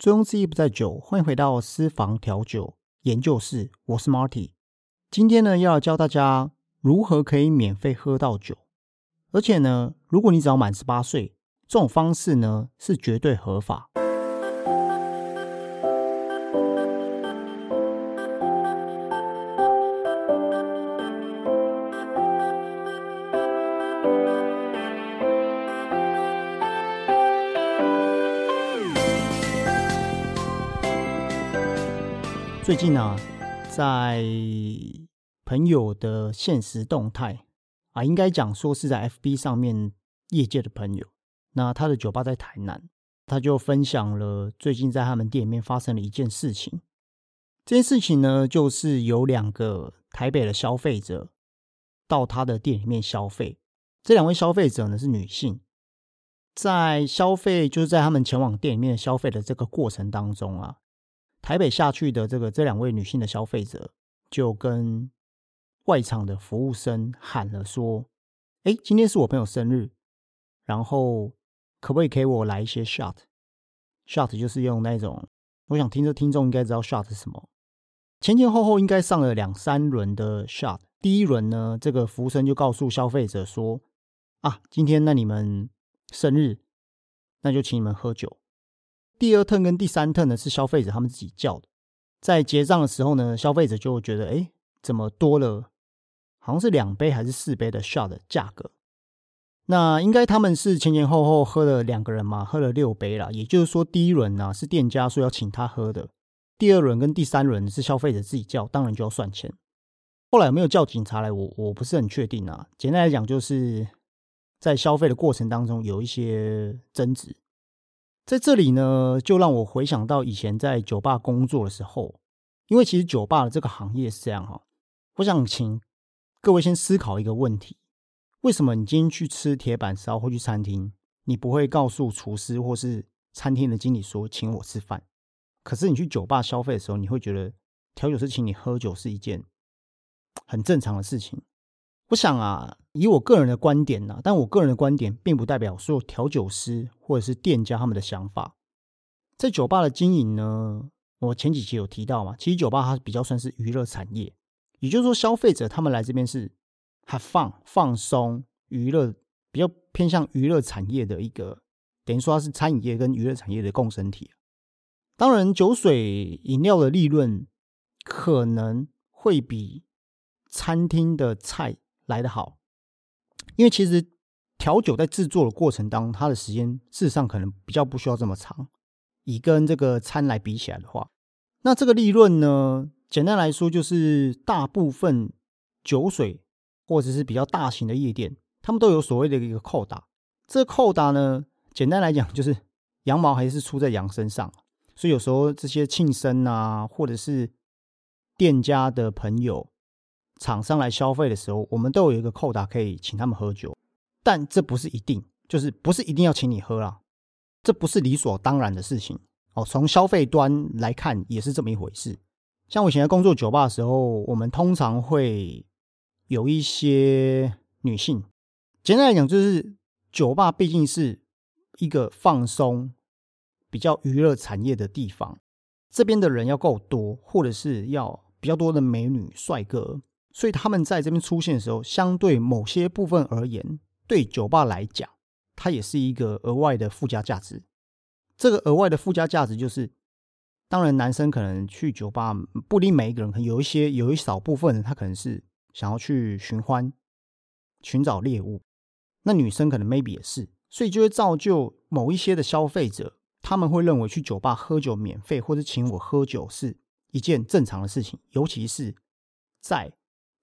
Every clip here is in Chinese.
醉翁之意不在酒，欢迎回到私房调酒研究室，我是 Marty。今天呢，要教大家如何可以免费喝到酒，而且呢，如果你只要满十八岁，这种方式呢是绝对合法。最近呢，在朋友的现实动态啊，应该讲说是在 FB 上面业界的朋友，那他的酒吧在台南，他就分享了最近在他们店里面发生了一件事情。这件事情呢，就是有两个台北的消费者到他的店里面消费，这两位消费者呢是女性，在消费就是在他们前往店里面消费的这个过程当中啊。台北下去的这个这两位女性的消费者，就跟外场的服务生喊了说：“哎，今天是我朋友生日，然后可不可以给我来一些 shot？shot 就是用那种，我想听着听众应该知道 shot 是什么。前前后后应该上了两三轮的 shot。第一轮呢，这个服务生就告诉消费者说：啊，今天那你们生日，那就请你们喝酒。”第二顿跟第三顿呢是消费者他们自己叫的，在结账的时候呢，消费者就觉得，哎，怎么多了，好像是两杯还是四杯的 shot 价格？那应该他们是前前后后喝了两个人嘛，喝了六杯了。也就是说，第一轮呢是店家说要请他喝的，第二轮跟第三轮是消费者自己叫，当然就要算钱。后来有没有叫警察来，我我不是很确定啊。简单来讲，就是在消费的过程当中有一些争执。在这里呢，就让我回想到以前在酒吧工作的时候，因为其实酒吧的这个行业是这样哈。我想请各位先思考一个问题：为什么你今天去吃铁板烧或去餐厅，你不会告诉厨师或是餐厅的经理说请我吃饭？可是你去酒吧消费的时候，你会觉得调酒师请你喝酒是一件很正常的事情。我想啊，以我个人的观点呢，但我个人的观点并不代表所有调酒师或者是店家他们的想法。在酒吧的经营呢，我前几期有提到嘛，其实酒吧它比较算是娱乐产业，也就是说，消费者他们来这边是 have fun 放松娱乐，比较偏向娱乐产业的一个，等于说它是餐饮业跟娱乐产业的共生体。当然，酒水饮料的利润可能会比餐厅的菜。来的好，因为其实调酒在制作的过程当中，它的时间事实上可能比较不需要这么长。以跟这个餐来比起来的话，那这个利润呢，简单来说就是大部分酒水或者是比较大型的夜店，他们都有所谓的一个扣打。这扣打呢，简单来讲就是羊毛还是出在羊身上，所以有时候这些庆生啊，或者是店家的朋友。厂商来消费的时候，我们都有一个扣打可以请他们喝酒，但这不是一定，就是不是一定要请你喝啦，这不是理所当然的事情哦。从消费端来看，也是这么一回事。像我以前在工作酒吧的时候，我们通常会有一些女性，简单来讲，就是酒吧毕竟是一个放松、比较娱乐产业的地方，这边的人要够多，或者是要比较多的美女、帅哥。所以他们在这边出现的时候，相对某些部分而言，对酒吧来讲，它也是一个额外的附加价值。这个额外的附加价值就是，当然男生可能去酒吧，不一定每一个人，可能有一些有一少部分人，他可能是想要去寻欢、寻找猎物。那女生可能 maybe 也是，所以就会造就某一些的消费者，他们会认为去酒吧喝酒免费或者请我喝酒是一件正常的事情，尤其是在。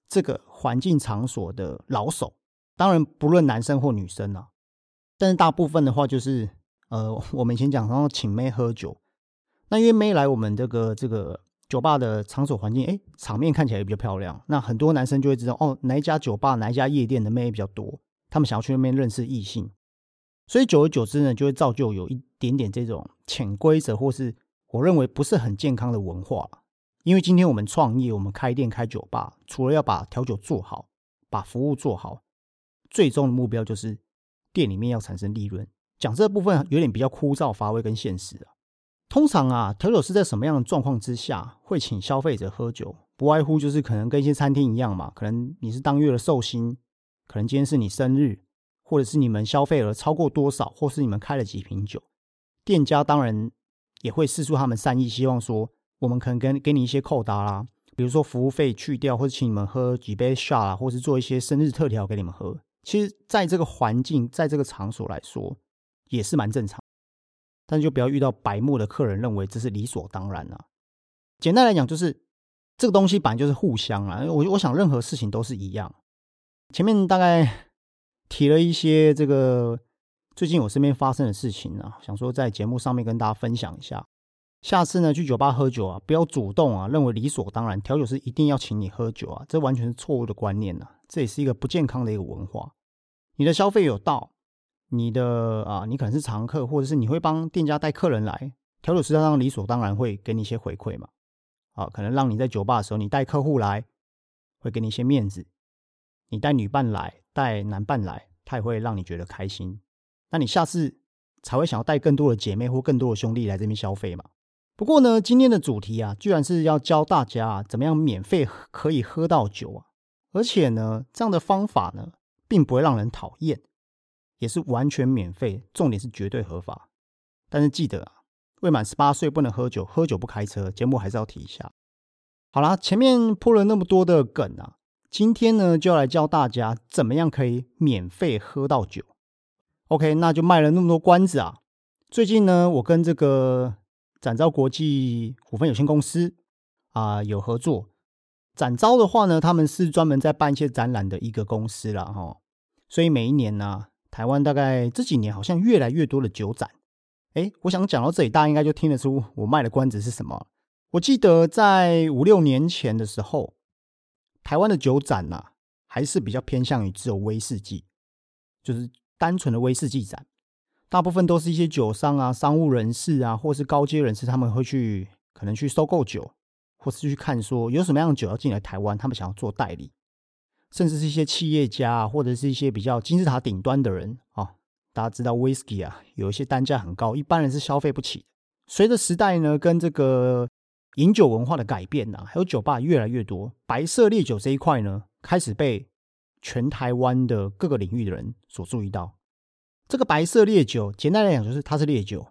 这个环境场所的老手，当然不论男生或女生啊，但是大部分的话就是，呃，我们以前讲，然后请妹喝酒，那因为妹来我们这个这个酒吧的场所环境，哎，场面看起来也比较漂亮，那很多男生就会知道，哦，哪一家酒吧、哪一家夜店的妹比较多，他们想要去那边认识异性，所以久而久之呢，就会造就有一点点这种潜规则，或是我认为不是很健康的文化。因为今天我们创业，我们开店开酒吧，除了要把调酒做好，把服务做好，最终的目标就是店里面要产生利润。讲这部分有点比较枯燥乏味跟现实啊。通常啊，调酒师在什么样的状况之下会请消费者喝酒？不外乎就是可能跟一些餐厅一样嘛，可能你是当月的寿星，可能今天是你生日，或者是你们消费额超过多少，或是你们开了几瓶酒，店家当然也会试出他们善意，希望说我们可能跟给你一些扣答啦，比如说服务费去掉，或者请你们喝几杯 shot 啊，或是做一些生日特调给你们喝。其实，在这个环境，在这个场所来说，也是蛮正常。但是就不要遇到白目的客人，认为这是理所当然啊。简单来讲，就是。这个东西本来就是互相啊，我我想任何事情都是一样。前面大概提了一些这个最近我身边发生的事情啊，想说在节目上面跟大家分享一下。下次呢去酒吧喝酒啊，不要主动啊，认为理所当然调酒师一定要请你喝酒啊，这完全是错误的观念呐，这也是一个不健康的一个文化。你的消费有到，你的啊，你可能是常客，或者是你会帮店家带客人来，调酒师当然理所当然会给你一些回馈嘛。啊，可能让你在酒吧的时候，你带客户来，会给你一些面子；你带女伴来，带男伴来，他也会让你觉得开心。那你下次才会想要带更多的姐妹或更多的兄弟来这边消费嘛？不过呢，今天的主题啊，居然是要教大家怎么样免费可以喝到酒啊！而且呢，这样的方法呢，并不会让人讨厌，也是完全免费，重点是绝对合法。但是记得啊。未满十八岁不能喝酒，喝酒不开车。节目还是要提一下。好啦，前面铺了那么多的梗啊，今天呢就要来教大家怎么样可以免费喝到酒。OK，那就卖了那么多关子啊。最近呢，我跟这个展昭国际股份有限公司啊有合作。展昭的话呢，他们是专门在办一些展览的一个公司了哈。所以每一年呢，台湾大概这几年好像越来越多的酒展。哎，我想讲到这里，大家应该就听得出我卖的关子是什么。我记得在五六年前的时候，台湾的酒展呐，还是比较偏向于只有威士忌，就是单纯的威士忌展。大部分都是一些酒商啊、商务人士啊，或是高阶人士，他们会去可能去收购酒，或是去看说有什么样的酒要进来台湾，他们想要做代理，甚至是一些企业家，或者是一些比较金字塔顶端的人啊。大家知道，whisky 啊，有一些单价很高，一般人是消费不起的。随着时代呢，跟这个饮酒文化的改变呐，还有酒吧越来越多，白色烈酒这一块呢，开始被全台湾的各个领域的人所注意到。这个白色烈酒，简单来讲就是它是烈酒。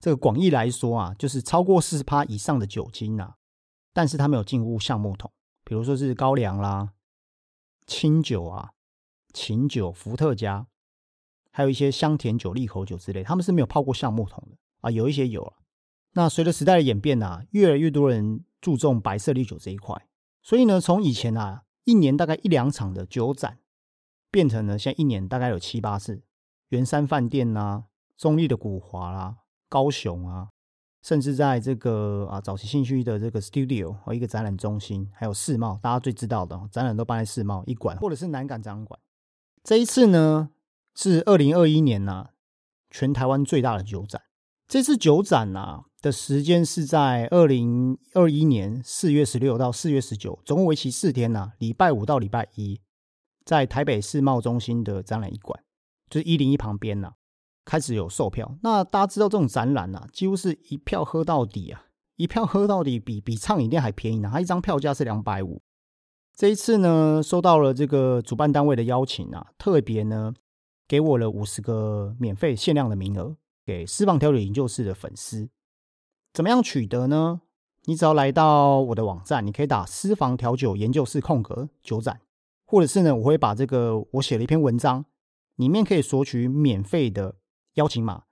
这个广义来说啊，就是超过四十趴以上的酒精呐，但是它没有进入橡木桶，比如说是高粱啦、清酒啊、琴酒、伏特加。还有一些香甜酒、利口酒之类，他们是没有泡过橡木桶的啊。有一些有了。那随着时代的演变呐，越来越多人注重白色烈酒这一块，所以呢，从以前啊一年大概一两场的酒展，变成了现在一年大概有七八次。圆山饭店呐、中立的古华啦、高雄啊，甚至在这个啊早期兴趣的这个 studio 和一个展览中心，还有世贸，大家最知道的展览都办在世贸一馆，或者是南港展览馆。这一次呢？是二零二一年呐，全台湾最大的酒展。这次酒展呐的时间是在二零二一年四月十六到四月十九，总共为期四天呐，礼拜五到礼拜一，在台北世贸中心的展览一馆，就是一零一旁边呐，开始有售票。那大家知道这种展览呐，几乎是一票喝到底啊，一票喝到底比比畅饮店还便宜呢。它一张票价是两百五。这一次呢，收到了这个主办单位的邀请啊，特别呢。给我了五十个免费限量的名额，给私房调酒研究室的粉丝。怎么样取得呢？你只要来到我的网站，你可以打“私房调酒研究室空格酒展”，或者是呢，我会把这个我写了一篇文章，里面可以索取免费的邀请码。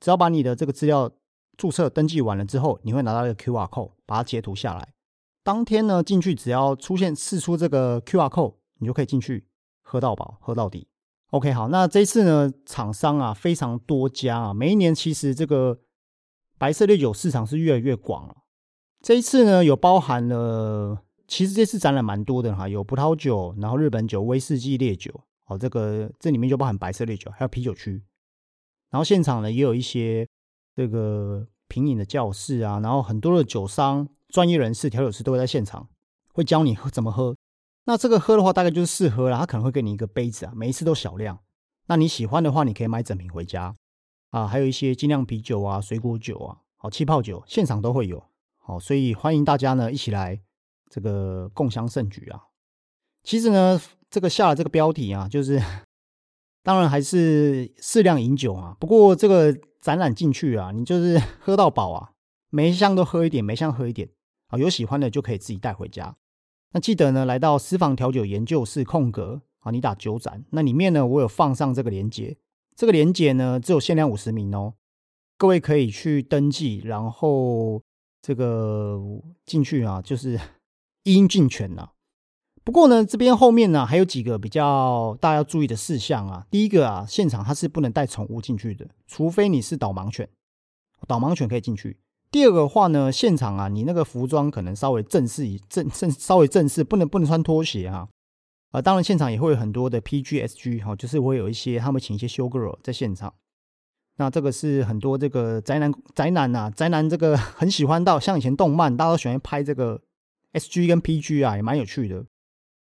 只要把你的这个资料注册登记完了之后，你会拿到一个 Q R code，把它截图下来。当天呢进去，只要出现试出这个 Q R code，你就可以进去喝到饱，喝到底。OK，好，那这次呢，厂商啊非常多家啊，每一年其实这个白色烈酒市场是越来越广了。这一次呢，有包含了，其实这次展览蛮多的哈，有葡萄酒，然后日本酒、威士忌烈酒，哦，这个这里面就包含白色烈酒，还有啤酒区。然后现场呢，也有一些这个品饮的教室啊，然后很多的酒商、专业人士、调酒师都会在现场，会教你喝怎么喝。那这个喝的话，大概就是试喝了。他可能会给你一个杯子啊，每一次都小量。那你喜欢的话，你可以买整瓶回家啊。还有一些精酿啤酒啊、水果酒啊，好气泡酒，现场都会有。好，所以欢迎大家呢一起来这个共襄盛举啊。其实呢，这个下了这个标题啊，就是当然还是适量饮酒啊。不过这个展览进去啊，你就是 喝到饱啊，每一箱都喝一点，每一箱喝一点啊。有喜欢的就可以自己带回家。那记得呢，来到私房调酒研究室空格啊，你打酒展，那里面呢，我有放上这个链接。这个链接呢，只有限量五十名哦，各位可以去登记，然后这个进去啊，就是 一应尽全了。不过呢，这边后面呢还有几个比较大家要注意的事项啊。第一个啊，现场它是不能带宠物进去的，除非你是导盲犬，导盲犬可以进去。第二个话呢，现场啊，你那个服装可能稍微正式一正正 稍微正式，不能不能穿拖鞋啊。啊，当然现场也会有很多的 PGSG 哈，就是会有一些他们请一些修 girl 在现场。那这个是很多这个宅男宅男呐，宅男这个很喜欢到像以前动漫，大家都喜欢拍这个 SG 跟 PG 啊，也蛮有趣的。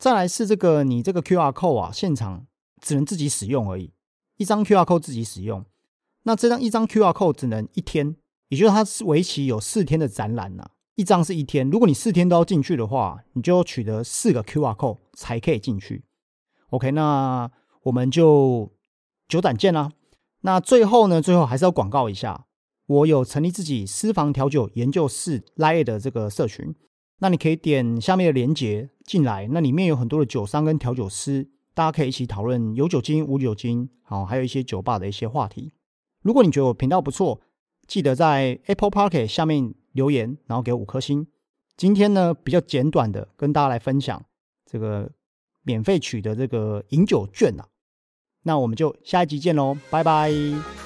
再来是这个，你这个 QR code 啊，现场只能自己使用而已，一张 QR code 自己使用。那这张一张 QR code 只能一天，也就是它是为期有四天的展览呐。一张是一天，如果你四天都要进去的话，你就取得四个 QR code 才可以进去。OK，那我们就久展见啦。那最后呢，最后还是要广告一下，我有成立自己私房调酒研究室 Lie 的这个社群。那你可以点下面的链接进来，那里面有很多的酒商跟调酒师，大家可以一起讨论有酒精、无酒精，好，还有一些酒吧的一些话题。如果你觉得我频道不错，记得在 Apple Park 下面留言，然后给五颗星。今天呢比较简短的跟大家来分享这个免费取的这个饮酒券啊，那我们就下一集见喽，拜拜。